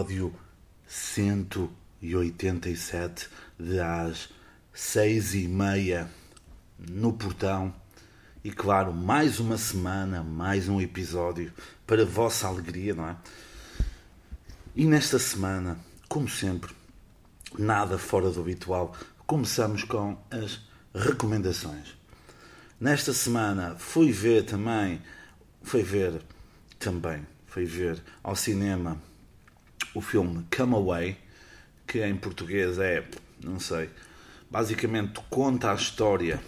episódio 187 de às seis e meia no portão. E claro, mais uma semana, mais um episódio para vossa alegria, não é? E nesta semana, como sempre, nada fora do habitual, começamos com as recomendações. Nesta semana fui ver também, fui ver também, fui ver ao cinema o filme Come Away, que em português é, não sei, basicamente conta a história,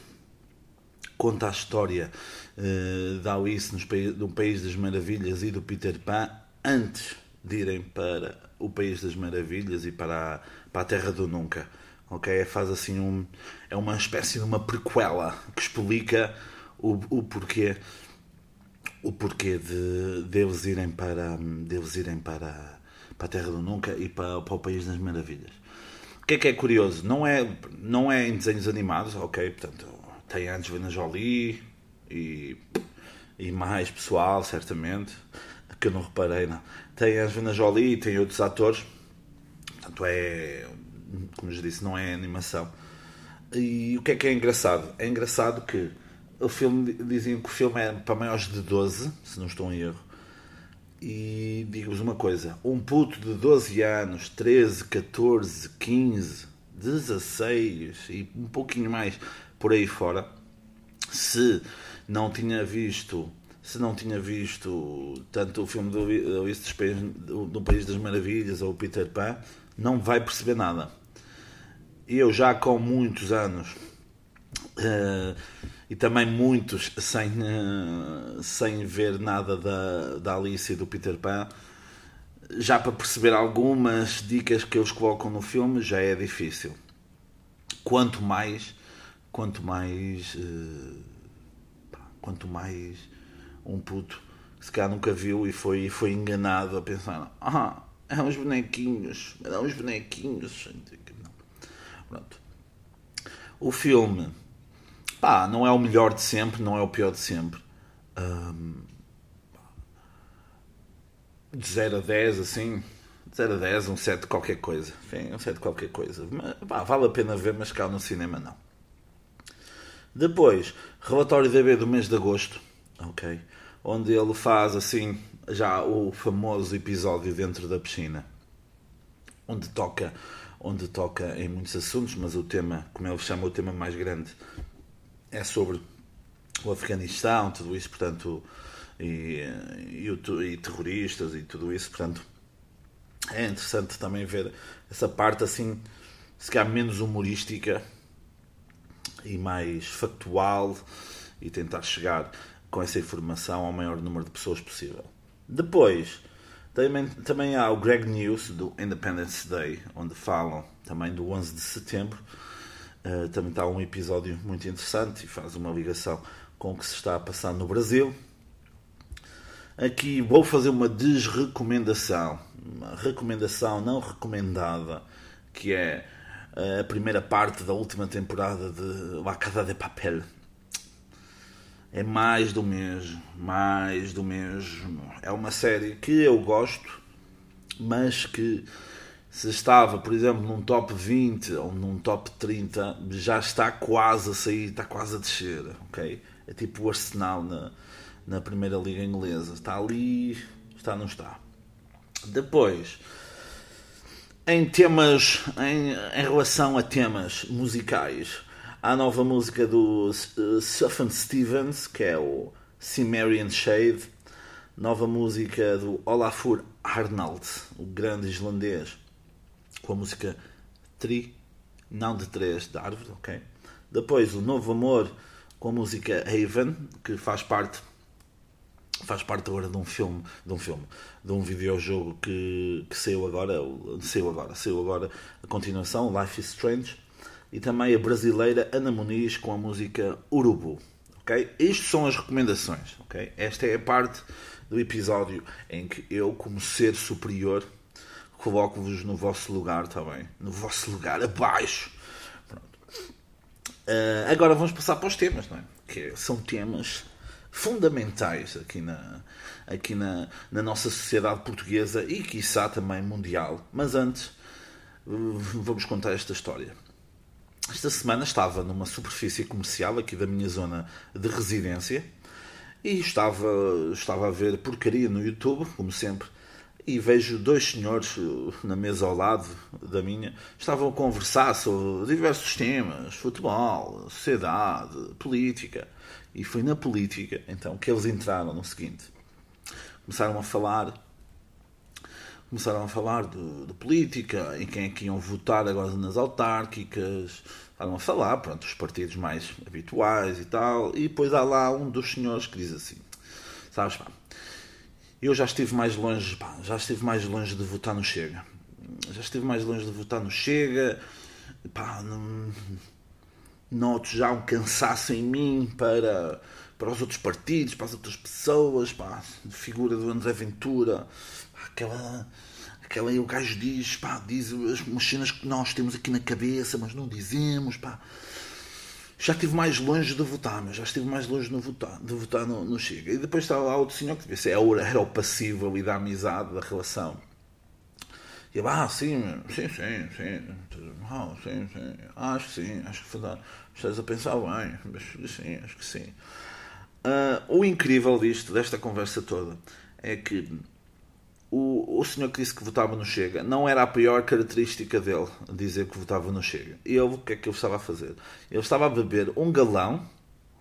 conta a história uh, da Alice nos, no País das Maravilhas e do Peter Pan antes de irem para o País das Maravilhas e para a, para a Terra do Nunca. Ok? Faz assim um. É uma espécie de uma prequela que explica o, o porquê o porquê de deles irem para deles irem para para a Terra do Nunca e para, para o País das Maravilhas. O que é que é curioso? Não é, não é em desenhos animados, ok? Portanto, tem a Angelina Jolie e, e mais pessoal, certamente, que eu não reparei, não. Tem a Angelina Jolie e tem outros atores, portanto, é, como já disse, não é animação. E o que é que é engraçado? É engraçado que o filme, diziam que o filme é para maiores de 12, se não estou em erro, e digo-vos uma coisa: um puto de 12 anos, 13, 14, 15, 16 e um pouquinho mais por aí fora, se não tinha visto. Se não tinha visto tanto o filme do, do, do País das Maravilhas ou o Peter Pan, não vai perceber nada. Eu já com muitos anos uh, e também muitos sem, uh, sem ver nada da, da Alice e do Peter Pan. Já para perceber algumas dicas que eles colocam no filme já é difícil. Quanto mais, quanto mais, uh, quanto mais um puto que se calhar nunca viu e foi, foi enganado a pensar: ah, é uns bonequinhos, é uns bonequinhos. Pronto. O filme Pá, não é o melhor de sempre, não é o pior de sempre. Um, de 0 a 10, assim. De 0 a 10, um 7 qualquer coisa. Enfim, um 7 qualquer coisa. Mas, pá, vale a pena ver, mas cá no cinema não. Depois, relatório DB do mês de agosto. Ok. Onde ele faz assim já o famoso episódio dentro da piscina. Onde toca, onde toca em muitos assuntos, mas o tema, como ele chama, o tema mais grande é sobre o Afeganistão, tudo isso, portanto, e, e, e, terroristas e tudo isso, portanto, é interessante também ver essa parte assim, se calhar menos humorística e mais factual e tentar chegar com essa informação ao maior número de pessoas possível. Depois, também, também há o Greg News do Independence Day, onde falam também do 11 de setembro Uh, também está um episódio muito interessante e faz uma ligação com o que se está a passar no Brasil. Aqui vou fazer uma desrecomendação, uma recomendação não recomendada, que é eh, a primeira parte da última temporada de La Casa de Papel. É mais do mesmo, mais do mesmo. É uma série que eu gosto, mas que se estava, por exemplo, num top 20 ou num top 30, já está quase a sair, está quase a descer, ok? É tipo o Arsenal na, na primeira liga inglesa. Está ali, está, não está. Depois, em temas, em, em relação a temas musicais, há a nova música do uh, Sufjan Stevens, que é o Cimmerian Shade, nova música do Olafur Arnald, o grande islandês, com a música Tri, não de três, de árvore, ok? Depois o Novo Amor com a música Haven, que faz parte faz parte agora de um filme, de um filme, de um videojogo que, que saiu agora, saiu agora, saiu agora a continuação, Life is Strange, e também a brasileira Ana Muniz com a música Urubu. Ok? Isto são as recomendações. Ok? Esta é a parte do episódio em que eu, como ser superior, coloco-vos no vosso lugar, bem? No vosso lugar, abaixo. Uh, agora vamos passar para os temas, não é? Que são temas fundamentais aqui na, aqui na, na nossa sociedade portuguesa e, quiçá, também mundial. Mas antes, vamos contar esta história. Esta semana estava numa superfície comercial aqui da minha zona de residência e estava, estava a ver porcaria no YouTube, como sempre, e vejo dois senhores uh, na mesa ao lado da minha, estavam a conversar sobre diversos temas, futebol, sociedade, política. E foi na política, então, que eles entraram no seguinte. Começaram a falar começaram a falar de, de, política, em quem é que iam votar agora nas autárquicas, estavam a falar, pronto, os partidos mais habituais e tal, e depois há lá um dos senhores que diz assim, sabes, pá, eu já estive mais longe, pá, já estive mais longe de votar no Chega, já estive mais longe de votar no Chega, pá, não, noto já um cansaço em mim para, para os outros partidos, para as outras pessoas, pá, figura do André Ventura, aquela aquela aí o gajo diz, pá, diz as cenas que nós temos aqui na cabeça, mas não dizemos, pá. Já estive mais longe de votar, mas já estive mais longe de votar, de votar no, no Chega. E depois estava lá outro senhor que devia ser, era o passivo ali da amizade, da relação. E eu, ah, sim, sim, sim, sim, ah, sim, sim, acho que sim, acho que estás a pensar bem, mas sim, acho que sim. Uh, o incrível disto, desta conversa toda, é que o, o senhor que disse que votava no Chega não era a pior característica dele dizer que votava no Chega. Ele, o que é que ele estava a fazer? Ele estava a beber um galão,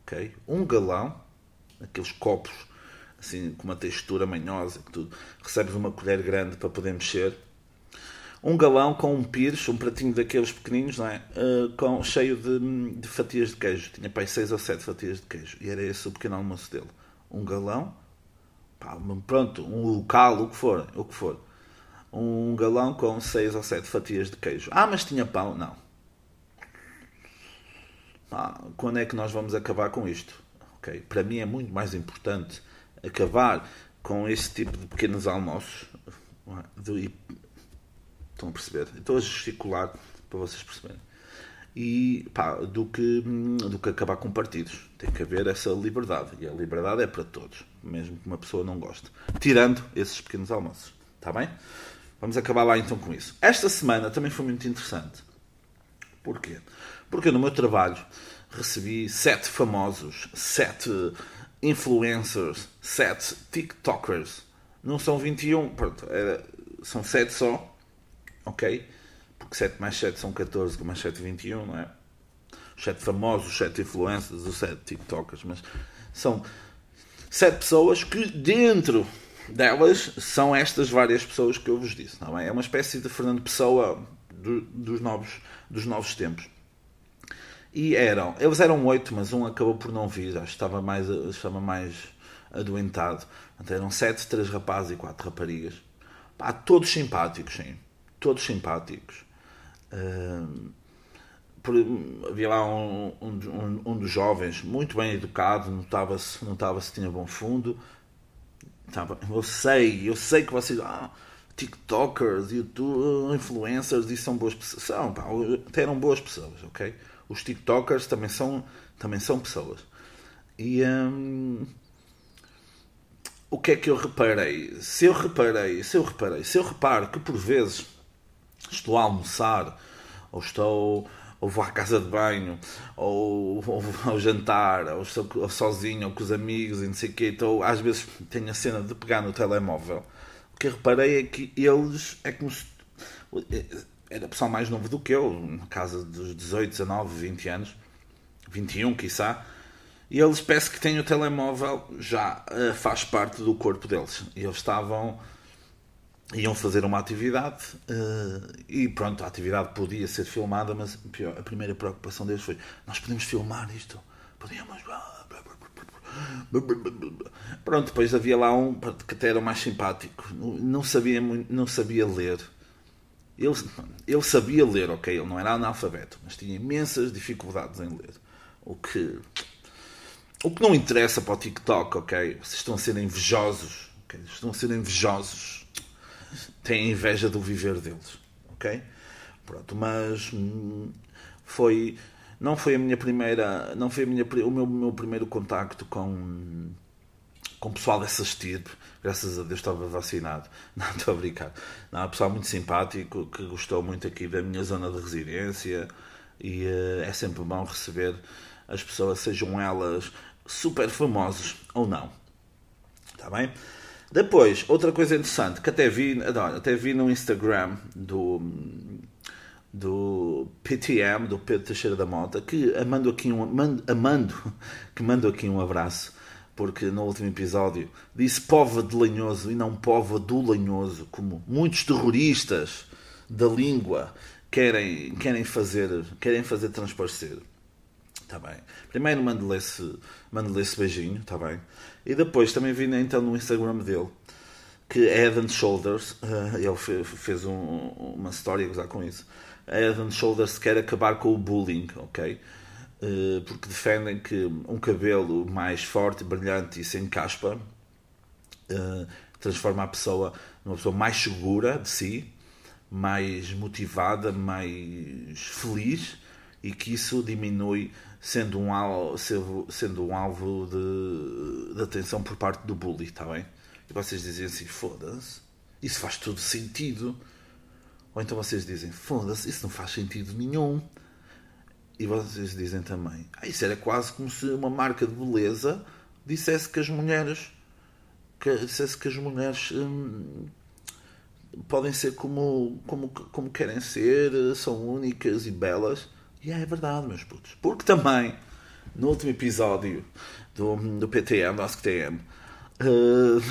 ok? Um galão, aqueles copos assim com uma textura manhosa, que tu recebes uma colher grande para poder mexer. Um galão com um pires, um pratinho daqueles pequeninos, não é? Uh, com, cheio de, de, fatias de queijo. Tinha para aí 6 ou 7 fatias de queijo. E era esse o pequeno almoço dele. Um galão pá, pronto, um local, o que for, o que for. Um galão com seis ou sete fatias de queijo. Ah, mas tinha pão? Não. Quando é que nós vamos acabar com isto? Okay. Para mim é muito mais importante acabar com esse tipo de pequenos almoços. É? Estão a perceber? Estou a gesticular para vocês perceberem e pá, do que do que acabar com partidos. Tem que haver essa liberdade. E a liberdade é para todos mesmo que uma pessoa não goste. Tirando esses pequenos almoços. Está bem? Vamos acabar lá então com isso. Esta semana também foi muito interessante. Porquê? Porque no meu trabalho recebi sete famosos sete influencers sete tiktokers. Não são 21 pronto, é, são sete só ok porque 7 mais 7 são 14, com mais 7, 21, não é? Os 7 famosos, os 7 influencers, os 7 TikTokers, mas são 7 pessoas que dentro delas são estas várias pessoas que eu vos disse, não é? É uma espécie de Fernando Pessoa do, dos, novos, dos novos tempos. E eram, eles eram oito, mas um acabou por não vir, acho que estava mais, estava mais adoentado. Então eram sete, três rapazes e quatro raparigas. Pá, todos simpáticos, sim. Todos simpáticos. Uh, por, havia lá um, um, um, dos jovens muito bem educado, notava-se notava -se tinha bom fundo. eu sei, eu sei que vocês. Ah, TikTokers, YouTube, influencers, e são boas pessoas. São, pá, até eram boas pessoas, ok? Os TikTokers também são, também são pessoas. E hum, o que é que eu reparei? Se eu reparei, se eu reparei, se eu reparo que por vezes estou a almoçar, ou estou ou vou à casa de banho, ou, ou ao jantar, ou estou sozinho, ou com os amigos, e não sei o quê. Então, às vezes tenho a cena de pegar no telemóvel. O que eu reparei é que eles, é como se. Era pessoal mais novo do que eu, na casa dos 18, 19, 20 anos, 21, quiçá. E eles parece que têm o telemóvel já uh, faz parte do corpo deles. E eles estavam iam fazer uma atividade uh, e pronto, a atividade podia ser filmada, mas a primeira preocupação deles foi: nós podemos filmar isto? Podíamos. Pronto, depois havia lá um que até era mais simpático, não sabia, não sabia ler. Ele, ele sabia ler, ok, ele não era analfabeto, mas tinha imensas dificuldades em ler. O que, o que não interessa para o TikTok, ok? Vocês estão a ser invejosos, okay? estão a ser invejosos têm inveja do viver deles, ok? Pronto, mas hum, foi não foi a minha primeira, não foi minha, o meu, meu primeiro contacto com com pessoal dessa estirpe, graças a Deus estava vacinado. Não, estou a brincar. Não, pessoal muito simpático, que gostou muito aqui da minha zona de residência e uh, é sempre bom receber as pessoas, sejam elas super famosas ou não. Está bem? Depois, outra coisa interessante que até vi, não, até vi no Instagram do, do PTM, do Pedro Teixeira da Mota, que amando aqui um, amando, que mando aqui um abraço porque no último episódio disse pova de lenhoso e não pova do lenhoso, como muitos terroristas da língua querem, querem, fazer, querem fazer transparecer. Está bem. Primeiro mando-lhe esse, mando esse beijinho, está bem. E depois também vi então no Instagram dele que Head and Shoulders, uh, ele fez, um, uma história a gozar com isso. Head and Shoulders quer acabar com o bullying, ok? Eh, porque defendem que um cabelo mais forte, brilhante e sem caspa eh, transforma a pessoa numa pessoa mais segura de si, mais motivada, mais feliz e que isso diminui sendo um alvo, sendo um alvo de, de atenção por parte do bully, está bem? E vocês dizem assim, foda-se, isso faz todo sentido. Ou então vocês dizem, foda-se, isso não faz sentido nenhum. E vocês dizem também, ah, isso era quase como se uma marca de beleza dissesse que as mulheres que, dissesse que as mulheres hum, podem ser como, como, como querem ser, são únicas e belas. E é verdade, meus putos. Porque também, no último episódio do, do PTM, do AskTM, uh,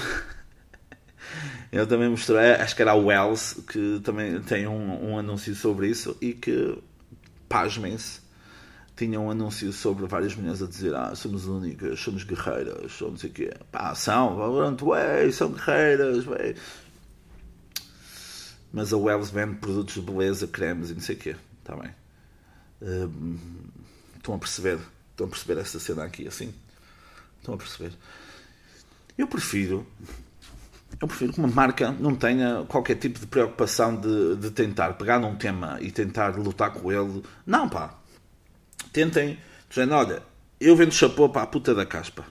eu também mostrei, acho que era a Wells, que também tem um, um anúncio sobre isso e que, pasmem-se, tinha um anúncio sobre várias mulheres a dizer ah, somos únicas, somos guerreiras, somos não sei o quê. Pá, são, ué, são guerreiras, ué. Mas a Wells vende produtos de beleza, cremes e não sei o quê. Está bem. Uh, estão a perceber? Estão a perceber essa cena aqui, assim? Estão a perceber? Eu prefiro eu prefiro que uma marca não tenha qualquer tipo de preocupação de, de tentar pegar num tema e tentar lutar com ele. Não, pá tentem, dizendo, olha, eu vendo chapéu para a puta da caspa.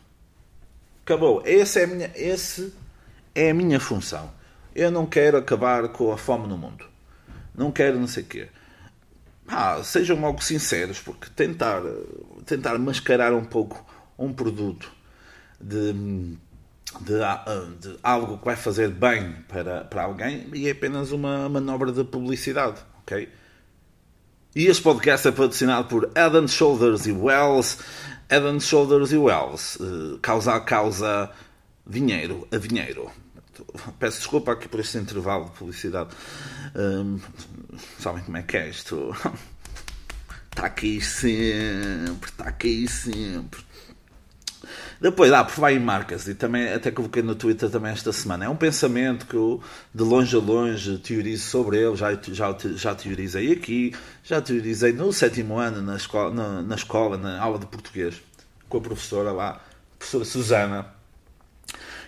Acabou. Essa é a minha, esse é a minha função. Eu não quero acabar com a fome no mundo. Não quero não sei o quê. Ah, sejam logo sinceros, porque tentar, tentar mascarar um pouco um produto de, de, de, algo que vai fazer bem para, para alguém e é apenas uma manobra de publicidade, ok? E este podcast é patrocinado por Head Shoulders e Wells. Head Shoulders e Wells. Uh, causa a causa, dinheiro a dinheiro. Peço desculpa aqui por este intervalo de publicidade. Um, sabem como é que é isto? Está aqui sempre, está aqui sempre. Depois, ah, por falar em marcas, e também até coloquei no Twitter também esta semana, é um pensamento que eu de longe a longe teorizo sobre ele, já, já, já teorizei aqui, já teorizei no sétimo ano na escola, na, na escola, na aula de português, com a professora lá, a professora Susana,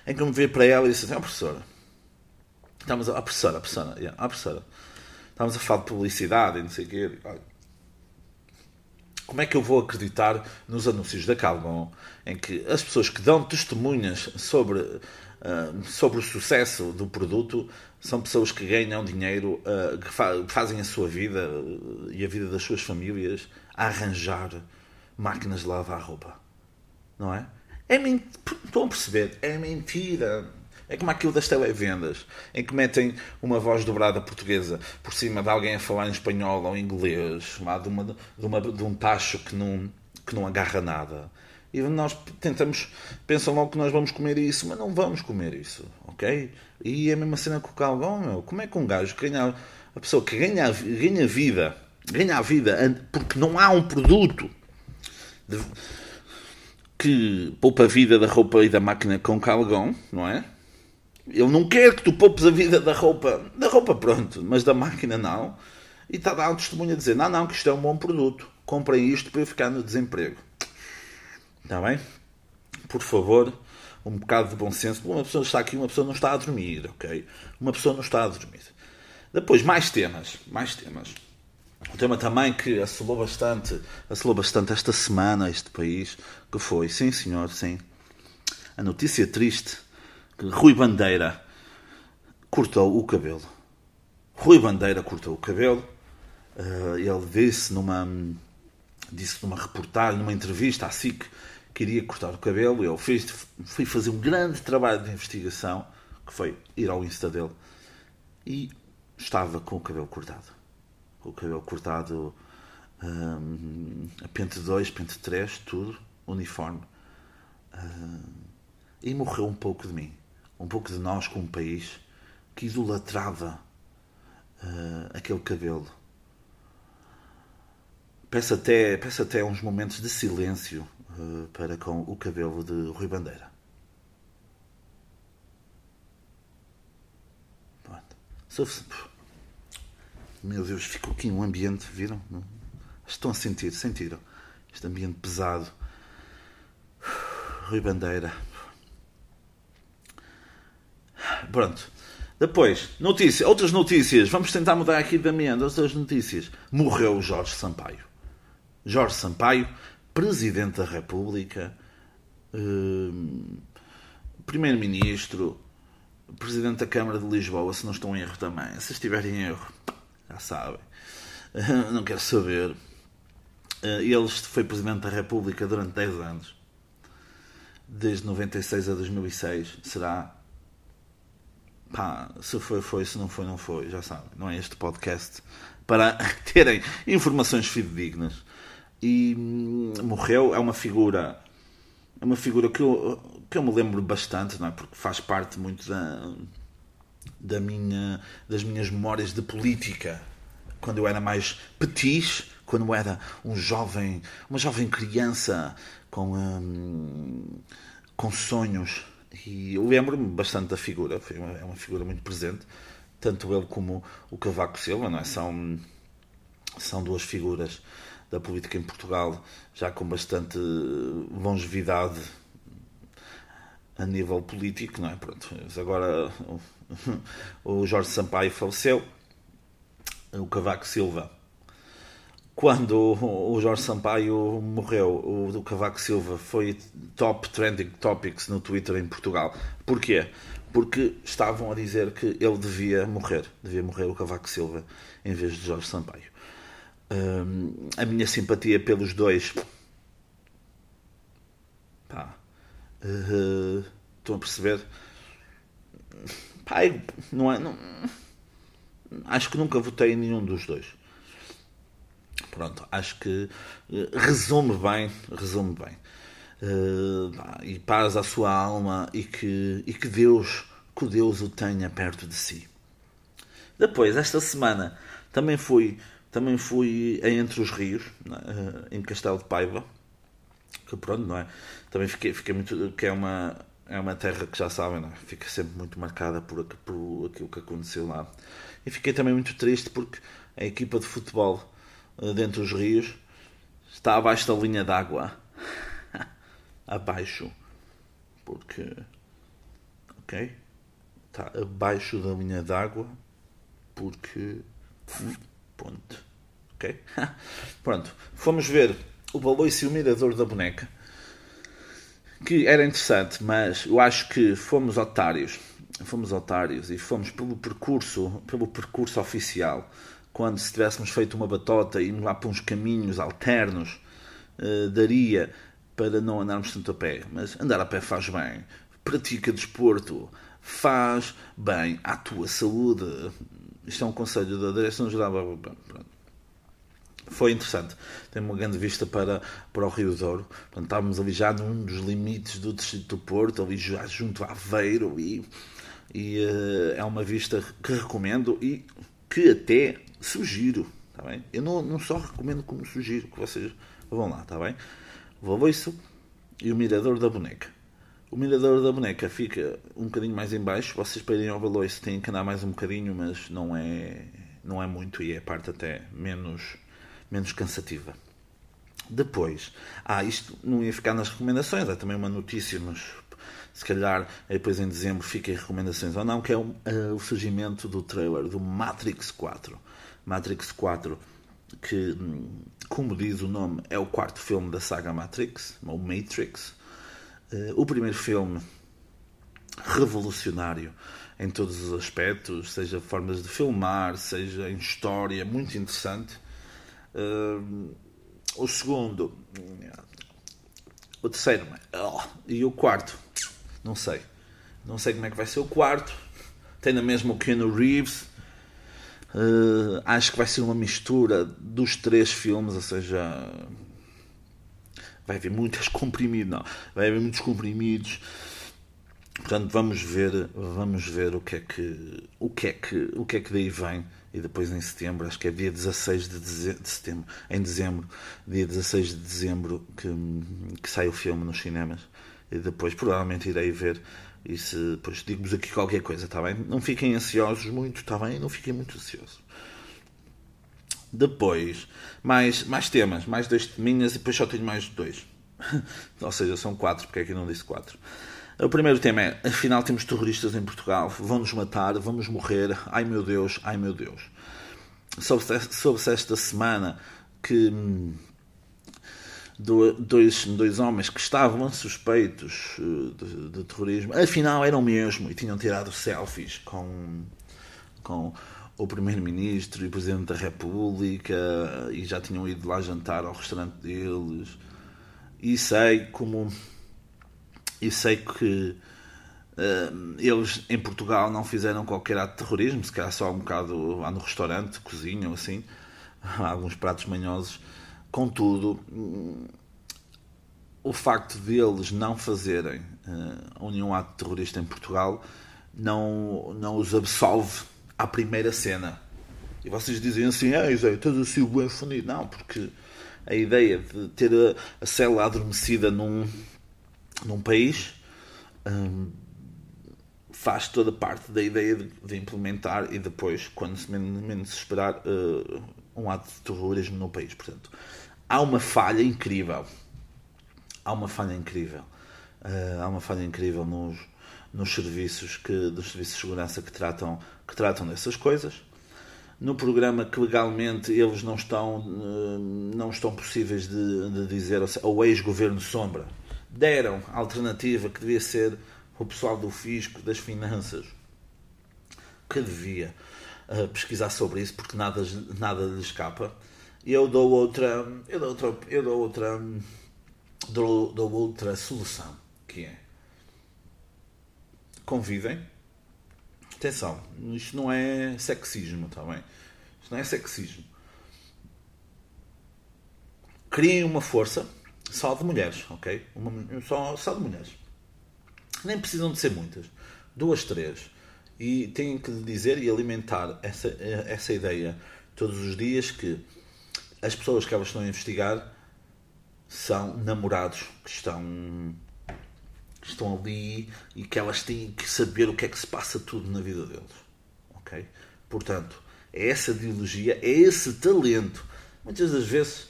em que eu me vi para ela e disse assim, oh, professora, estamos a, a professora, a professora, yeah, a professora, estamos a falar de publicidade e não sei o quê, como é que eu vou acreditar nos anúncios da Calgon em que as pessoas que dão testemunhas sobre, uh, sobre o sucesso do produto são pessoas que ganham dinheiro, uh, que fa fazem a sua vida uh, e a vida das suas famílias a arranjar máquinas de lavar roupa? Não é? É Estão a perceber? É mentira. É como aquilo das televendas, em que metem uma voz dobrada portuguesa por cima de alguém a falar em espanhol ou inglês, de, uma, de, uma, de um tacho que não, que não agarra nada. E nós tentamos, pensam logo que nós vamos comer isso, mas não vamos comer isso, ok? E é a mesma cena com o calgão, meu. Como é que um gajo ganha, a pessoa que ganha, ganha vida, ganha a vida, porque não há um produto de, que poupa a vida da roupa e da máquina com calgão, não é? Ele não quer que tu poupes a vida da roupa, da roupa pronto, mas da máquina não. E está a dar um testemunho a dizer: não, não, que isto é um bom produto. Comprem isto para eu ficar no desemprego. Está bem? Por favor, um bocado de bom senso. Uma pessoa está aqui, uma pessoa não está a dormir, ok? Uma pessoa não está a dormir. Depois, mais temas. Mais temas. um tema também que assolou bastante, assolou bastante esta semana este país, que foi, sim senhor, sim, a notícia triste que Rui Bandeira cortou o cabelo. Rui Bandeira cortou o cabelo. Uh, ele disse numa, disse numa reportagem, numa entrevista à SIC, que iria cortar o cabelo. Eu fiz, fui fazer um grande trabalho de investigação, que foi ir ao Insta dele, e estava com o cabelo cortado. Com o cabelo cortado um, a pente 2, pente 3, tudo, uniforme. Uh, e morreu um pouco de mim, um pouco de nós como país que idolatrava uh, aquele cabelo. Peço até, peço até uns momentos de silêncio uh, para com o cabelo de Rui Bandeira. Meu Deus, ficou aqui um ambiente, viram? Estão a sentir, sentiram? Este ambiente pesado. Rui Bandeira. Pronto. Depois, notícia, outras notícias. Vamos tentar mudar aqui de ambiente. Outras notícias. Morreu Jorge Sampaio. Jorge Sampaio, Presidente da República, hum, Primeiro-Ministro, Presidente da Câmara de Lisboa, se não estou em erro também. Se estiverem em erro, já sabem. Não quero saber. Eh, ele foi Presidente da República durante 10 anos. Desde 96 a 2006. Será pá, se foi, foi, se não foi, não foi, já sabem, não é este podcast para terem informações fidedignas. E hum, morreu, é uma figura, é uma figura que eu, que eu me lembro bastante, não é? Porque faz parte muito da, da minha, das minhas memórias de política. Quando eu era mais petis, quando eu era um jovem, uma jovem criança com, hum, com sonhos e eu lembro-me bastante da figura, uma, é uma figura muito presente, tanto ele como o Cavaco Silva, não é? São, são duas figuras da política em Portugal já com bastante longevidade a nível político, não é? Pronto, agora o Jorge Sampaio faleceu, o Cavaco Silva quando o Jorge Sampaio morreu, o do Cavaco Silva foi top trending topics no Twitter em Portugal. Porquê? Porque estavam a dizer que ele devia morrer, devia morrer o Cavaco Silva em vez de Jorge Sampaio. Hum, a minha simpatia pelos dois. Pá. Uh, estão a perceber? Pá, não é. Não, acho que nunca votei em nenhum dos dois. Pronto, acho que eh, resume bem, resume bem. Uh, e paz à sua alma e que, e que Deus, que Deus o tenha perto de si. Depois, esta semana, também fui, também fui Entre os Rios, é? em Castelo de Paiva, que pronto, não é? Também fiquei, fiquei muito, que é uma, é uma terra que já sabem, é? fica sempre muito marcada por, por aquilo que aconteceu lá. E fiquei também muito triste porque a equipa de futebol dentro dos rios, está abaixo da linha d'água. abaixo. Porque. Ok? Está abaixo da linha d'água. Porque. Ponto. Ok? Pronto. Fomos ver o baloiço e o mirador da boneca. Que era interessante, mas eu acho que fomos otários. Fomos otários e fomos pelo percurso, pelo percurso oficial quando se tivéssemos feito uma batota e lá para uns caminhos alternos, uh, daria para não andarmos tanto a pé. Mas andar a pé faz bem. Pratica desporto. Faz bem à tua saúde. Isto é um conselho da Direção-Geral. Foi interessante. Tem uma grande vista para, para o Rio Douro. Portanto, estávamos ali já num dos limites do Distrito do Porto, ali já junto a Aveiro. E, e uh, é uma vista que recomendo e que até sugiro, tá bem? Eu não, não só recomendo como sugiro que vocês vão lá, tá bem? O Valboiço e o Mirador da Boneca. O Mirador da Boneca fica um bocadinho mais em baixo. Vocês para irem ao Valboiço têm que andar mais um bocadinho, mas não é, não é muito e é parte até menos, menos cansativa. Depois, ah, isto não ia ficar nas recomendações, é também uma notícia, mas se calhar depois em dezembro fica em recomendações ou não, que é o, uh, o surgimento do trailer do Matrix 4. Matrix 4 que, como diz o nome, é o quarto filme da saga Matrix, ou Matrix. Uh, o primeiro filme revolucionário em todos os aspectos, seja formas de filmar, seja em história, muito interessante. Uh, o segundo, o terceiro, oh, e o quarto, não sei. Não sei como é que vai ser o quarto. Tem na mesma o Keanu Reeves. Uh, acho que vai ser uma mistura dos três filmes, ou seja, vai haver muitas comprimidos, não, vai haver muitos comprimidos. Portanto, vamos ver, vamos ver o que é que, o que é que, o que é que daí vem e depois em setembro, acho que é dia 16 de, de setembro, em dezembro, dia 16 de dezembro que, que sai o filme nos cinemas e depois provavelmente irei ver e se depois digo-vos aqui qualquer coisa, está bem? Não fiquem ansiosos muito, está bem? Não fiquem muito ansiosos. Depois, mais, mais temas, mais dois teminhas e depois só tenho mais dois. Ou seja, são quatro, porque aqui não disse quatro. O primeiro tema é: afinal temos terroristas em Portugal, vão-nos matar, vamos morrer, ai meu Deus, ai meu Deus. Soube-se esta semana que hum, dois, dois homens que estavam suspeitos eh, de, de, terrorismo, afinal eram mesmo e tinham tirado selfies com, com o Primeiro-Ministro e o Presidente da República e já tinham ido lá jantar ao restaurante deles. E sei como. E sei que uh, eles em Portugal não fizeram qualquer ato de terrorismo, se calhar só um bocado lá no restaurante, cozinham assim, alguns pratos manhosos Contudo, o facto deles não fazerem uh, nenhum ato terrorista em Portugal não, não os absolve à primeira cena. E vocês dizem assim, ah, Zé, estás assim bem fundido. Não, porque a ideia de ter a, a célula adormecida num, num país um, faz toda parte da ideia de, de, implementar e depois, quando menos, menos esperar, uh, um ato de terrorismo no país. Portanto, há uma falha incrível. Há uma falha incrível. Uh, há uma falha incrível nos, nos serviços que dos serviços de segurança que tratam que tratam dessas coisas. No programa que legalmente eles não estão uh, não estão possíveis de, de dizer ao ex-governo sombra deram a alternativa que devia ser o pessoal do fisco das finanças que devia uh, pesquisar sobre isso porque nada nada lhe escapa eu dou outra, eu dou outra, eu dou outra, dou, dou outra solução, que é convivem. Atenção, isto não é sexismo, bem? Isto não é sexismo. Criem uma força só de mulheres, ok? Uma, só, só de mulheres. Nem precisam de ser muitas. Duas, três. E têm que dizer e alimentar essa, essa ideia todos os dias que as pessoas que elas estão a investigar são namorados que estão, que estão ali e que elas têm que saber o que é que se passa tudo na vida deles. Ok? Portanto, é essa ideologia, é esse talento. Muitas das vezes,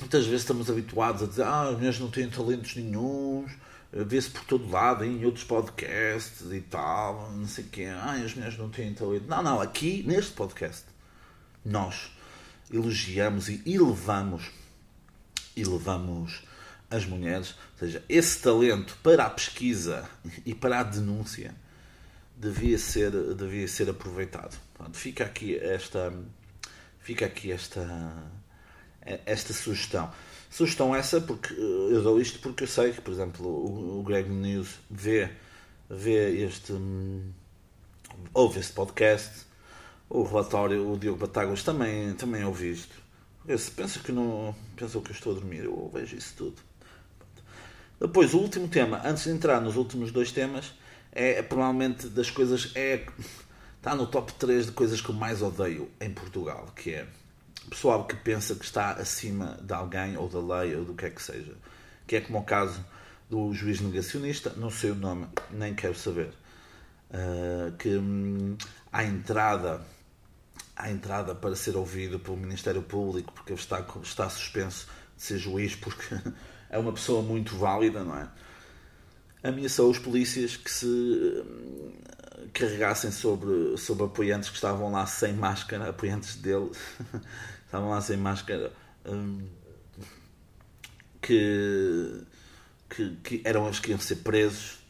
muitas vezes estamos habituados a dizer ah, as mulheres não têm talentos nenhums, vê-se por todo lado, em outros podcasts e tal, não sei o quê, ah, as mulheres não têm talento. Não, não, aqui, neste podcast, nós elogiamos e elevamos, elevamos as mulheres, ou seja, esse talento para a pesquisa e para a denúncia devia ser, devia ser aproveitado. Pronto, fica aqui esta, fica aqui esta, esta sugestão. Sugestão essa porque eu dou isto porque eu sei que, por exemplo, o, o Greg News vê, vê este ouve este podcast o relatório, o Diogo Batagas também, também ouvi isto. Pensa que não pensa que eu estou a dormir, eu vejo isso tudo. Depois, o último tema, antes de entrar nos últimos dois temas, é, é provavelmente das coisas. É, está no top 3 de coisas que eu mais odeio em Portugal, que é pessoal que pensa que está acima de alguém ou da lei ou do que é que seja. Que é como o caso do juiz negacionista, não sei o nome, nem quero saber. Uh, que hum, à entrada à entrada para ser ouvido pelo Ministério Público, porque está, está suspenso de ser juiz, porque é uma pessoa muito válida, não é? Ameaçou os polícias que se hum, carregassem sobre, sobre apoiantes que estavam lá sem máscara, apoiantes dele, estavam lá sem máscara, hum, que, que, que eram os que iam ser presos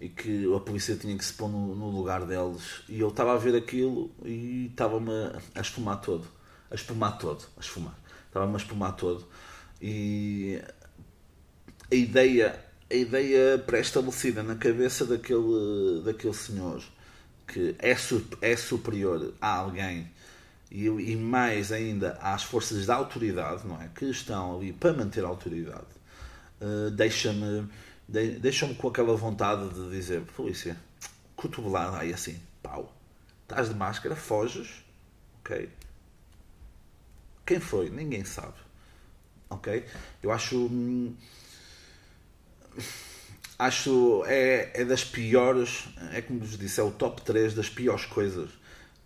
e que a polícia tinha que se pôr no, no lugar deles. E eu estava a ver aquilo e estava-me a esfumar todo. A espumar todo. A esfumar. Estava-me a espumar todo. E a ideia, a ideia pré-estabelecida na cabeça daquele, daquele senhor que é, é superior a alguém e, e mais ainda às forças da autoridade, não é? Que estão ali para manter a autoridade, uh, deixa-me de, deixa-me com aquela vontade de dizer, polícia, cotovelada aí assim, pau, estás de máscara, foges, ok? Quem foi? Ninguém sabe, ok? Eu acho. Hum, acho é, é das piores, é como vos disse, é o top 3 das piores coisas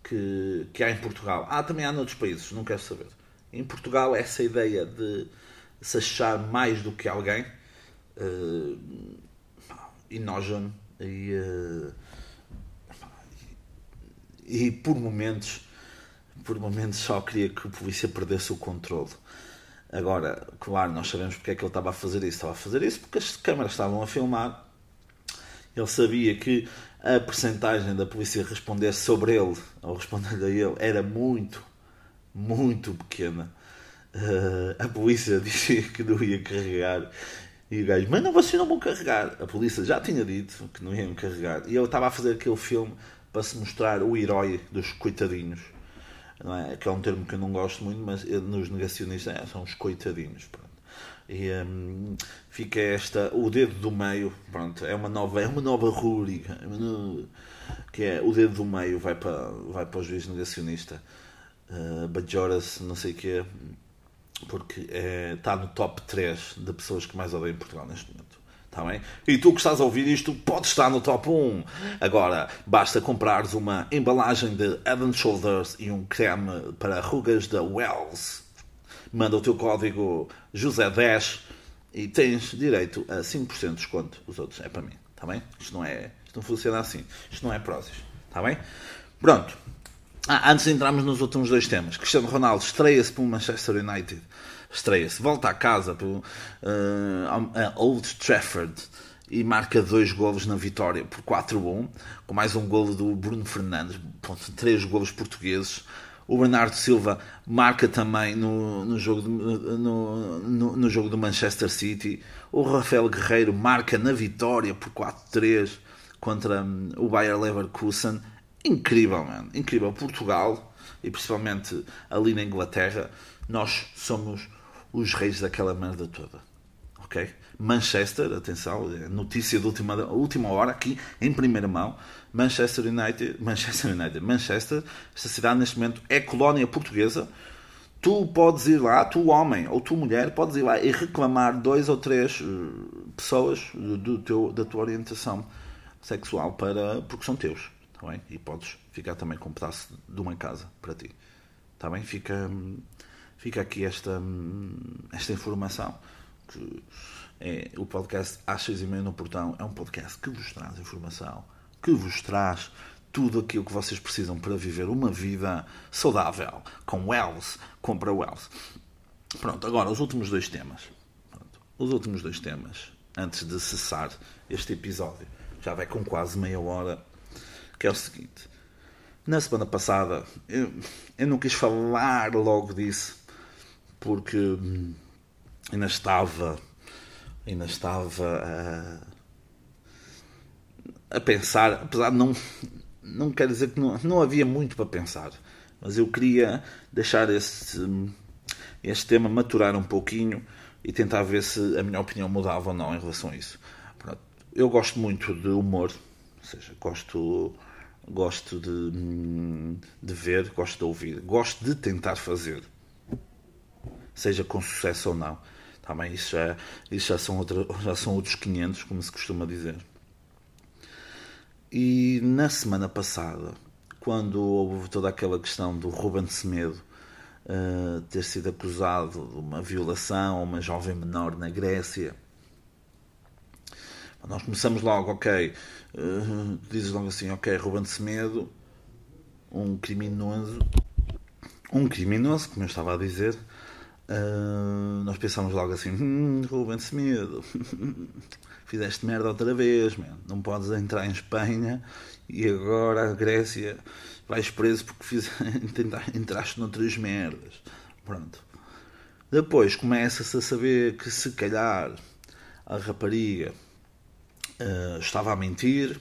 que, que há em Portugal. Ah, também há noutros países, não quero saber. Em Portugal, essa ideia de se achar mais do que alguém uh, enoja-me e, uh, e por momentos por momentos só queria que a polícia perdesse o controle. Agora, claro, nós sabemos porque é que ele estava a fazer isso. Estava a fazer isso porque as câmaras estavam a filmar. Ele sabia que a percentagem da polícia responder sobre ele, ou responder a ele, era muito, muito pequena. Uh, a polícia dizia que não ia carregar e o gajo, mas não, vocês não vão carregar. A polícia já tinha dito que não iam carregar. E eu estava a fazer aquele filme para se mostrar o herói dos coitadinhos. Não é? Que é um termo que eu não gosto muito, mas nos negacionistas é, são os coitadinhos. Pronto. E um, fica esta, o dedo do meio, pronto, é uma nova, é uma nova rúbrica, é que é o dedo do meio vai para, vai para o juiz negacionista. Uh, não sei o quê porque é, está no top 3 de pessoas que mais odeiam Portugal neste momento. Está bem? E tu que estás a ouvir isto, pode estar no top 1. Agora, basta comprares uma embalagem de Head Shoulders e um creme para rugas da Wells. Manda o teu código José10 e tens direito a 5% de desconto. Os outros é para mim. Está bem? Isto não, é, isto não funciona assim. Isto não é prósis. Está bem? Pronto. Ah, antes de entrarmos nos últimos dois temas, Cristiano Ronaldo estreia-se para o Manchester United, estreia-se, volta a casa para uh, Old Trafford e marca dois golos na vitória por 4-1, com mais um golo do Bruno Fernandes, três golos portugueses. O Bernardo Silva marca também no, no, jogo, do, no, no, jogo do Manchester City. O Rafael Guerreiro marca na vitória por 4-3 contra um, o Bayer Leverkusen incrível, mano. Incrível. Portugal, e principalmente ali na Inglaterra, nós somos os reis daquela merda toda. Ok? Manchester, atenção, é notícia de última, última hora aqui, em primeira mão. Manchester United, Manchester United, Manchester, esta cidade neste momento é colónia portuguesa. Tu podes ir lá, tu homem ou tu mulher, podes ir lá e reclamar dois ou três uh, pessoas do teu, da tua orientação sexual para, porque são teus. Tá bem? E podes ficar também com um pedaço de uma casa para ti. Está bem? Fica, fica aqui esta, esta informação. Que é, o podcast às seis e meia no portão é um podcast que vos traz informação, que vos traz tudo aquilo que vocês precisam para viver uma vida saudável, com Wells, compra Wells. Pronto, agora os últimos dois temas. Pronto, os últimos dois temas, antes de cessar este episódio. Já vai com quase meia hora que é o seguinte. Na semana passada, eu, eu não quis falar logo disso, porque hum, ainda estava, ainda estava a, a pensar, apesar de não, não quer dizer que não, não havia muito para pensar, mas eu queria deixar este, este tema maturar um pouquinho e tentar ver se a minha opinião mudava ou não em relação a isso. Eu gosto muito de humor, ou seja, gosto gosto de, de ver, gosto de ouvir, gosto de tentar fazer, seja com sucesso ou não. Também isso já, isso já, são, outra, já são outros 500, como se costuma dizer. E na semana passada, quando houve toda aquela questão do Ruben Semedo uh, ter sido acusado de uma violação a uma jovem menor na Grécia, nós começamos logo, ok, uh, dizes logo assim, ok, Ruben Semedo, um criminoso, um criminoso, como eu estava a dizer, uh, nós pensamos logo assim: hum, Ruben Semedo, fizeste merda outra vez, man. não podes entrar em Espanha e agora a Grécia vais preso porque fiz, entraste noutras merdas. Pronto. Depois começa-se a saber que se calhar a rapariga uh, estava a mentir,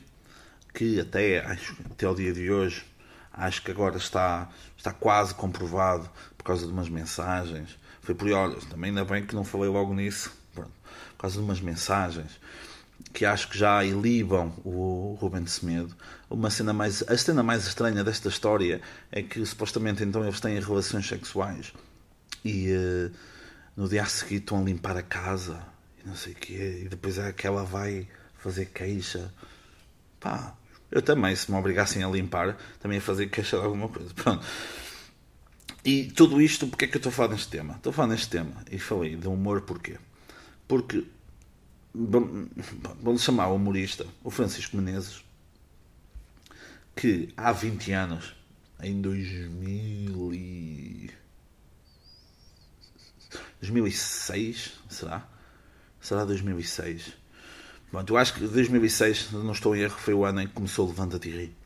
que até, acho, até ao dia de hoje, acho que agora está, está quase comprovado causa de umas mensagens. Foi por olha, também ainda bem que não falei logo nisso, pronto, por causa de umas mensagens que acho que já ilibam o Ruben Semedo. Uma cena mais, a cena mais estranha desta história é que supostamente então eles têm relações sexuais e uh, no dia a seguir estão a limpar a casa e não sei o quê, e depois é que ela vai fazer queixa. Pá, eu também, se me obrigassem a limpar, também ia fazer queixa de alguma coisa. Pronto. E tudo isto, porque é que eu estou a falar neste tema? Estou a falar neste tema e falei de humor porquê? Porque vamos chamar o humorista, o Francisco Menezes, que há 20 anos, em 2000 e... 2006, será? Será 2006? Bom, eu acho que 2006, não estou em erro, foi o ano em que começou o Levanta-te e Ri.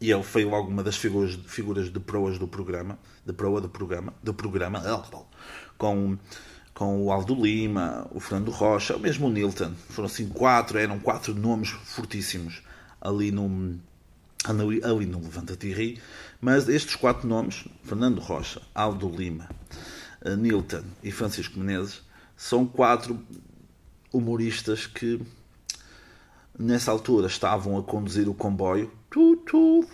E ele foi logo uma das figuras, figuras de proas do programa, de proa do programa, do programa, com com o Aldo Lima, o Fernando Rocha, mesmo o Nilton. Foram assim quatro, eram quatro nomes fortíssimos ali no, ali no Levanta-te e Ri. Mas estes quatro nomes, Fernando Rocha, Aldo Lima, eh, Nilton e Francisco Menezes, são quatro humoristas que nessa altura estavam a conduzir o comboio. Tu, tu,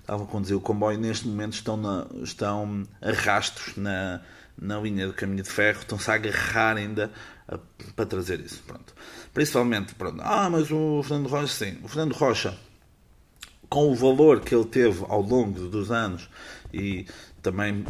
estavam a conduzir o comboio neste momento estão, na, estão arrastos na, na linha do caminho de ferro, estão-se a agarrar ainda a, para trazer isso. Pronto. Principalmente, pronto. Ah, mas o Fernando Rocha, sim. O Fernando Rocha, com o valor que ele teve ao longo dos anos e também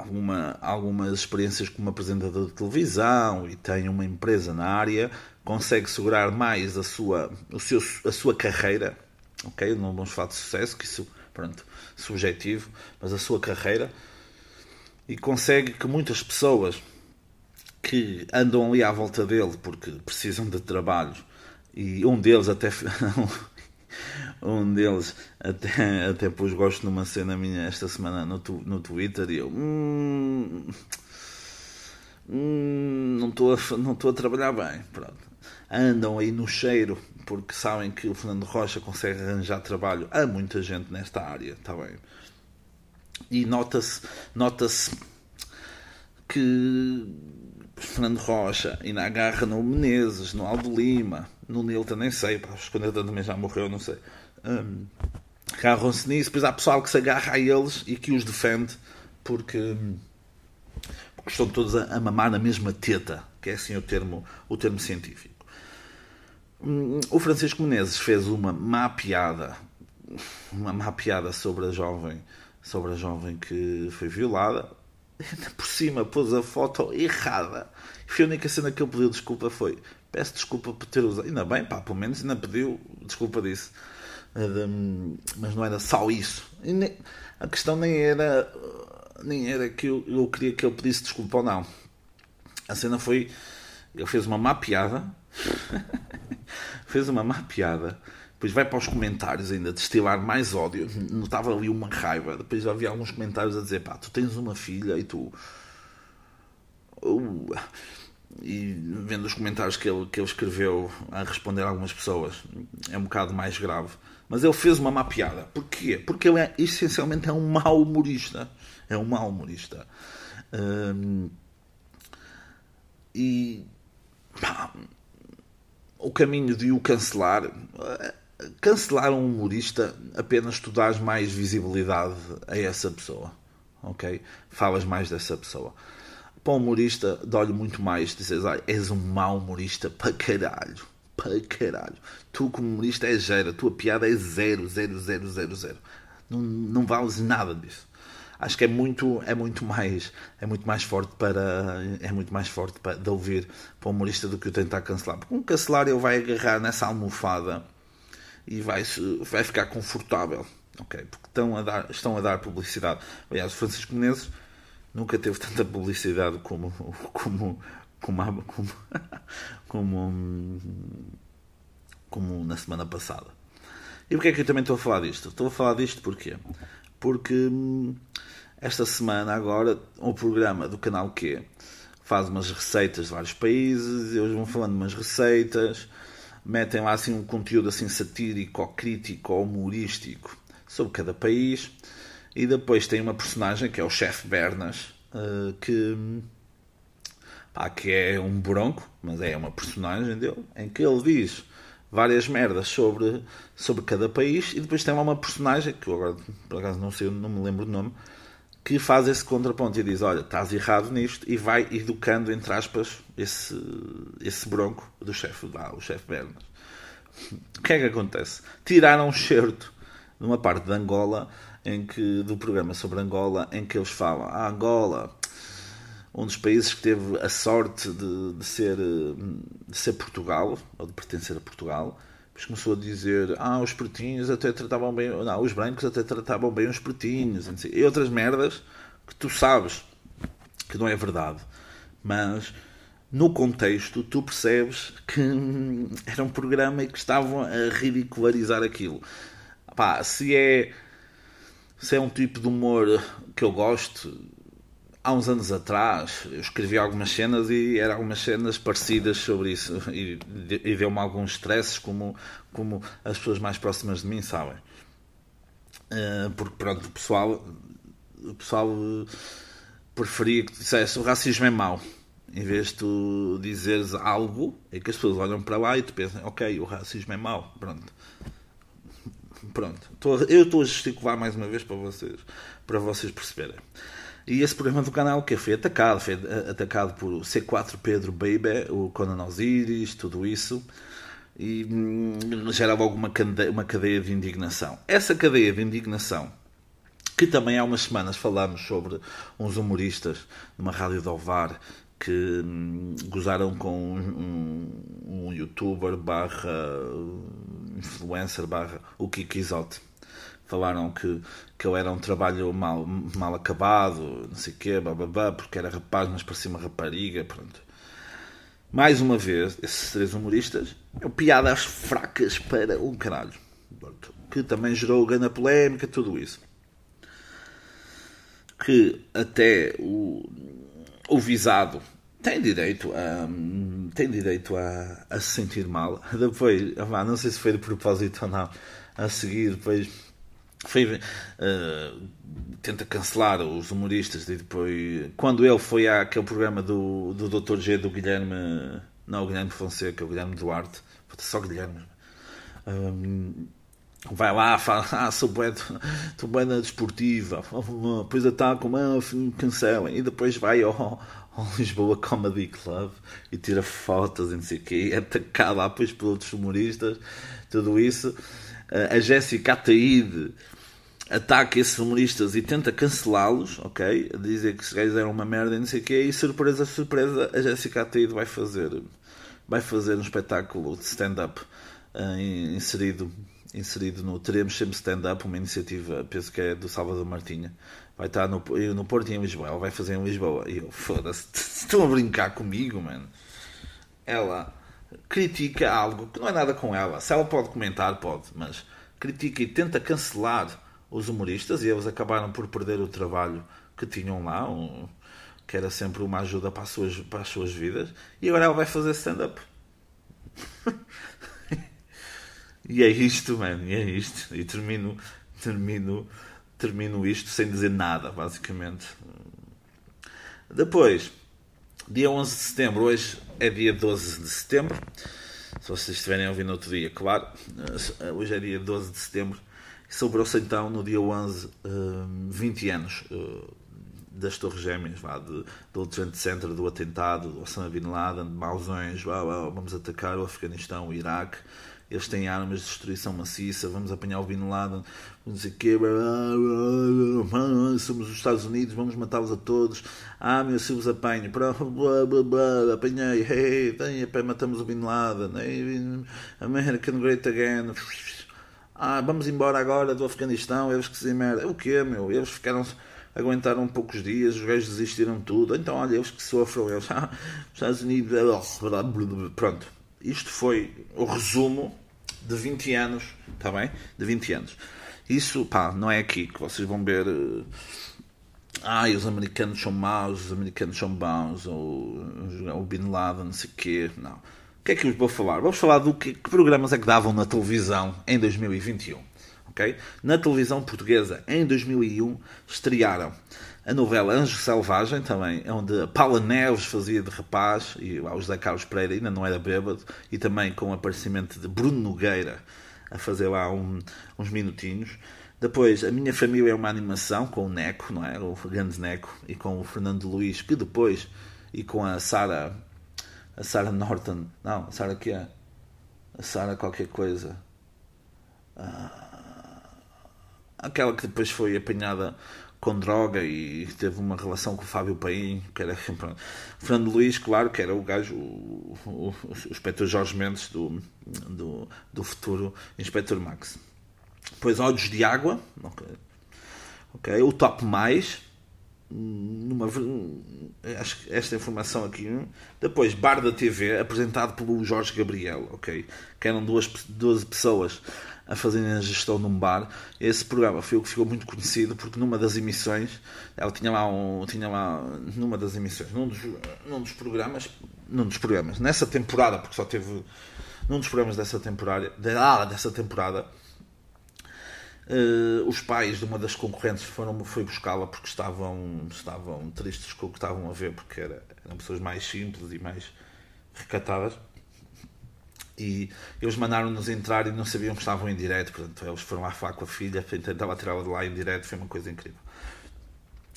alguma, algumas experiências como apresentador de televisão e tem uma empresa na área, consegue segurar mais a sua, o seu, a sua carreira. Ok? Não vamos falar de sucesso, que isso pronto, subjetivo, mas a sua carreira e consegue que muitas pessoas que andam ali à volta dele porque precisam de trabalho e um deles até um deles até, até pôs gosto numa cena minha esta semana no, no Twitter e eu hum, hum, não estou a, a trabalhar bem pronto andam aí no cheiro porque sabem que o Fernando Rocha consegue arranjar trabalho a muita gente nesta área, está bem? E nota-se nota-se que Fernando Rocha ainda agarra no Menezes, no Aldo Lima, no Nilton, nem sei, pá, o Caneta também já morreu, não sei. Um, agarram-se nisso, depois há pessoal que se agarra a eles e que os defende porque, porque estão todos a, a mamar na mesma teta, que é assim o termo, o termo científico. O Francisco Menezes fez uma má piada, uma má piada sobre a jovem, sobre a jovem que foi violada. Por cima pôs a foto errada. E a única cena que ele pediu desculpa foi peço desculpa por ter usado. Ainda bem, pá, pelo menos ainda pediu desculpa disso. Mas não era só isso. a questão nem era nem era que eu, eu queria que ele pedisse desculpa ou não. A cena foi ele fez uma má piada fez uma má piada, depois vai para os comentários ainda destilar mais ódio, notava ali uma raiva, depois havia alguns comentários a dizer, pá, tu tens uma filha e tu... Uh, e vendo os comentários que ele, que ele escreveu a responder a algumas pessoas, é um bocado mais grave. Mas ele fez uma má piada. Porquê? Porque ele é, essencialmente é um mau humorista. É um mau humorista. Hum, e pá, o caminho de o cancelar. Cancelar um humorista apenas tu dás mais visibilidade a essa pessoa. Ok? Falas mais dessa pessoa. Para um humorista, dói muito mais. Dizes, ah, és um mau humorista para caralho. Para caralho. Tu, como humorista, és zero. A tua piada é zero, zero, zero, zero, zero. Não, não vales nada disso acho que é muito é muito mais é muito mais forte para é muito mais forte para de ouvir para o humorista do que o tentar cancelar porque um cancelar ele vai agarrar nessa almofada e vai vai ficar confortável ok? Porque estão a dar, estão a dar publicidade. Aliás, Francisco Menezes nunca teve tanta publicidade como, como, como, como, como, como na semana passada. E porquê é que eu também estou a falar disto? Estou a falar disto porquê? Porque hum, esta semana agora o programa do canal Q faz umas receitas de vários países, eles vão falando umas receitas, metem lá assim um conteúdo assim satírico, ou crítico, ou humorístico sobre cada país, e depois tem uma personagem que é o chefe Bernas, eh, que, pá, que é um bronco, mas é uma personagem dele, em que ele diz várias merdas sobre, sobre cada país, e depois tem uma personagem, que eu agora por acaso não sei, não me lembro do nome, que faz esse contraponto e diz: Olha, estás errado nisto, e vai educando, entre aspas, esse, esse bronco do chefe, lá, o chefe Bernas. O que é que acontece? Tiraram um certo numa parte de Angola, em que, do programa sobre Angola, em que eles falam: a Angola, um dos países que teve a sorte de, de, ser, de ser Portugal, ou de pertencer a Portugal. Começou a dizer: Ah, os pretinhos até tratavam bem. Não, os brancos até tratavam bem os pretinhos. E outras merdas que tu sabes que não é verdade. Mas no contexto tu percebes que era um programa e que estavam a ridicularizar aquilo. Pá, se é, se é um tipo de humor que eu gosto, há uns anos atrás eu escrevi algumas cenas e eram algumas cenas parecidas sobre isso e, e deu-me alguns stresses como, como as pessoas mais próximas de mim sabem. Uh, porque pronto, o pessoal, o pessoal preferia que dissesse o racismo é mau. Em vez de tu dizeres algo, é que as pessoas olham para lá e tu pensam, ok, o racismo é mau. Pronto. Pronto. Eu estou a gesticular mais uma vez para vocês, para vocês perceberem. E esse programa do canal que foi atacado, foi atacado por C4 Pedro Baby, o Conan Osiris, tudo isso, e hum, gerava alguma cadeia, uma cadeia de indignação. Essa cadeia de indignação, que também há umas semanas falamos sobre uns humoristas numa rádio de Ovar que hum, gozaram com um, um, youtuber barra influencer barra o Kiko Isote falaram que, que ele era um trabalho mal, mal acabado, não sei o quê, bababá, porque era rapaz, mas parecia uma rapariga, pronto. Mais uma vez, esses três humoristas, piadas fracas para um caralho. Que também gerou grande polémica, tudo isso. Que até o, o visado tem direito a tem direito a, a se sentir mal. Depois, não sei se foi de propósito ou não, a seguir depois foi, uh, tenta cancelar os humoristas e depois quando ele foi àquele programa do, do Dr. G do Guilherme não o Guilherme Fonseca, o Guilherme Duarte só Guilherme um, vai lá fala, ah, sou bué, sou bué desportiva. Depois atacam, ah, cancelem e depois vai ao, ao Lisboa Comedy Club e tira fotos e não sei o que, é atacado lá depois por outros humoristas tudo isso. A Jéssica Ataíde ataca esses humoristas e tenta cancelá-los, ok? A dizer que esses gajos eram uma merda e não sei o quê, e surpresa, surpresa, a Jéssica Ataíde vai fazer, vai fazer um espetáculo de stand-up uh, inserido, inserido no Teremos Sempre Stand-up, uma iniciativa, penso que é do Salvador Martinha. Vai estar no, no Porto e em Lisboa. Ela vai fazer em Lisboa. E eu, foda-se, estão a brincar comigo, mano. Ela critica algo que não é nada com ela. Se ela pode comentar, pode, mas critica e tenta cancelar os humoristas e eles acabaram por perder o trabalho que tinham lá, um, que era sempre uma ajuda para as suas, para as suas vidas, e agora ela vai fazer stand-up. e é isto, mano, e é isto. E termino, termino, termino isto sem dizer nada, basicamente. Depois, dia 11 de setembro, hoje é dia 12 de setembro. Se vocês estiverem a ouvir no outro dia, claro. Eh, hoje é dia 12 de setembro. E celebrou-se então no dia 11 20 anos uh, das Torres Gêmeas, vá, de, do Trade Center, do atentado, do Osama Bin Laden, de mausões, vá, vá, vamos atacar o Afeganistão, o Iraque. Eles têm armas de destruição maciça, vamos apanhar o Bin Laden, sei o quê, somos os Estados Unidos, vamos matá-los a todos. Ah, meu, se vos apanho, blá, blá, blá, apanhei, hey, hey, matamos o Bin Laden, hey, American Great Again. Ah, vamos embora agora do Afeganistão, eles que se merda. O quê, meu? Eles ficaram aguentaram poucos dias, os gajos desistiram tudo. Então, olha, eles que sofram, eles. Ah, Estados Unidos. Pronto. Isto foi o resumo de 20 anos, está bem? De 20 anos. Isso, pá, não é aqui que vocês vão ver. Uh, ah, os americanos são maus, os americanos são bons, ou o Bin Laden, não sei o quê. Não. O que é que eu vou falar? Vamos falar do que, que programas é que davam na televisão em 2021. Okay? Na televisão portuguesa, em 2001, estrearam a novela Anjo Selvagem, também, onde Paula Neves fazia de rapaz, e o José Carlos Pereira ainda não era bêbado, e também com o aparecimento de Bruno Nogueira a fazer lá um, uns minutinhos. Depois, A Minha Família é uma animação com o Neco, não é? O grande Neco, e com o Fernando Luís, que depois, e com a Sara, a Sara Norton, não, a Sara que é? A Sara qualquer coisa. Ah, aquela que depois foi apanhada com droga e teve uma relação com o Fábio Paim, que era. Fernando Luís, claro, que era o gajo, o, o, o inspetor Jorge Mendes do, do, do futuro Inspector Max. Depois Olhos de Água, ok. okay. O Top Mais, numa, acho que esta informação aqui. Depois Bar da TV, apresentado pelo Jorge Gabriel, ok. Que eram duas, duas pessoas a fazerem a gestão num bar. Esse programa foi o que ficou muito conhecido porque numa das emissões, ela tinha lá um, tinha lá numa das emissões, num dos, num dos programas, num dos programas, nessa temporada, porque só teve num dos programas dessa temporada, ah, dessa temporada, Uh, os pais de uma das concorrentes foram foi buscá-la porque estavam estavam tristes com o que estavam a ver porque era, eram pessoas mais simples e mais recatadas e eles mandaram-nos entrar e não sabiam que estavam em direto portanto eles foram lá falar com a filha tentavam tirá-la de lá em direto foi uma coisa incrível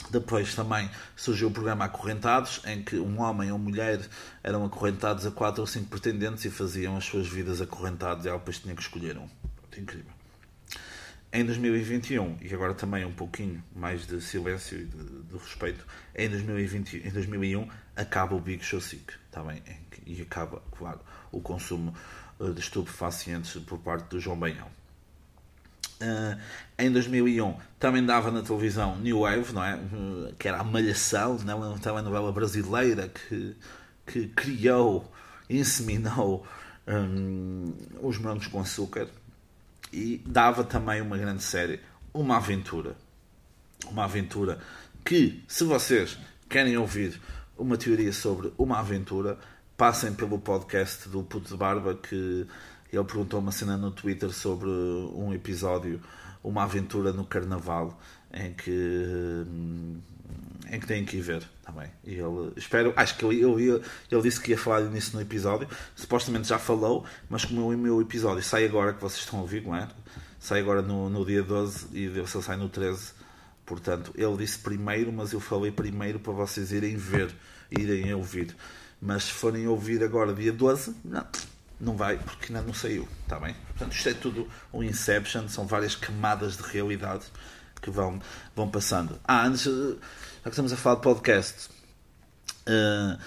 depois também surgiu o programa Acorrentados, em que um homem ou mulher eram acorrentados a quatro ou cinco pretendentes e faziam as suas vidas acorrentadas e ela depois tinha que escolher um. Incrível em 2021, e agora também um pouquinho mais de silêncio e de, de respeito, em, 2020, em 2001 acaba o Big Show Sick, tá bem? e acaba, claro, o consumo eh, de estupefacientes por parte do João Banhão. Uh, em 2001 também dava na televisão New Wave, não é? Uh, que era a Malhação, não é? uma telenovela brasileira que, que criou, inseminou um, os morangos com açúcar e dava também uma grande série, uma aventura. Uma aventura que, se vocês querem ouvir uma teoria sobre uma aventura, passem pelo podcast do Puto de Barba que ele perguntou uma cena no Twitter sobre um episódio, uma aventura no Carnaval, em que em que têm que ir ver também. E ele, espero, acho que ele, ele, ele disse que ia falar nisso no episódio. Supostamente já falou, mas como o meu episódio sai agora que vocês estão a ouvir, não é? Sai agora no, no dia 12 e ele sai no 13. Portanto, ele disse primeiro, mas eu falei primeiro para vocês irem ver, irem ouvir. Mas se forem ouvir agora dia 12, não, não vai, porque ainda não saiu, está bem? Portanto, isto é tudo um Inception, são várias camadas de realidade que vão, vão passando. Ah, antes já que estamos a falar de podcast, uh,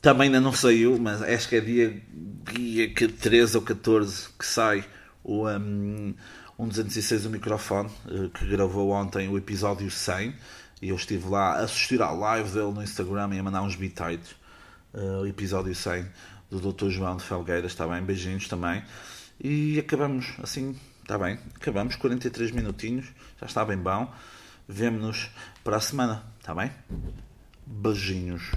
também ainda não saiu, mas acho que é dia, dia 13 ou 14 que sai o um, um 206 do microfone, uh, que gravou ontem o episódio 100. E eu estive lá a assistir à live dele no Instagram e a mandar uns bitites. Uh, episódio 100 do Dr. João de Felgueiras, está bem? Beijinhos também. E acabamos assim, está bem? Acabamos, 43 minutinhos, já está bem bom. Vemo-nos para a semana, está bem? Beijinhos.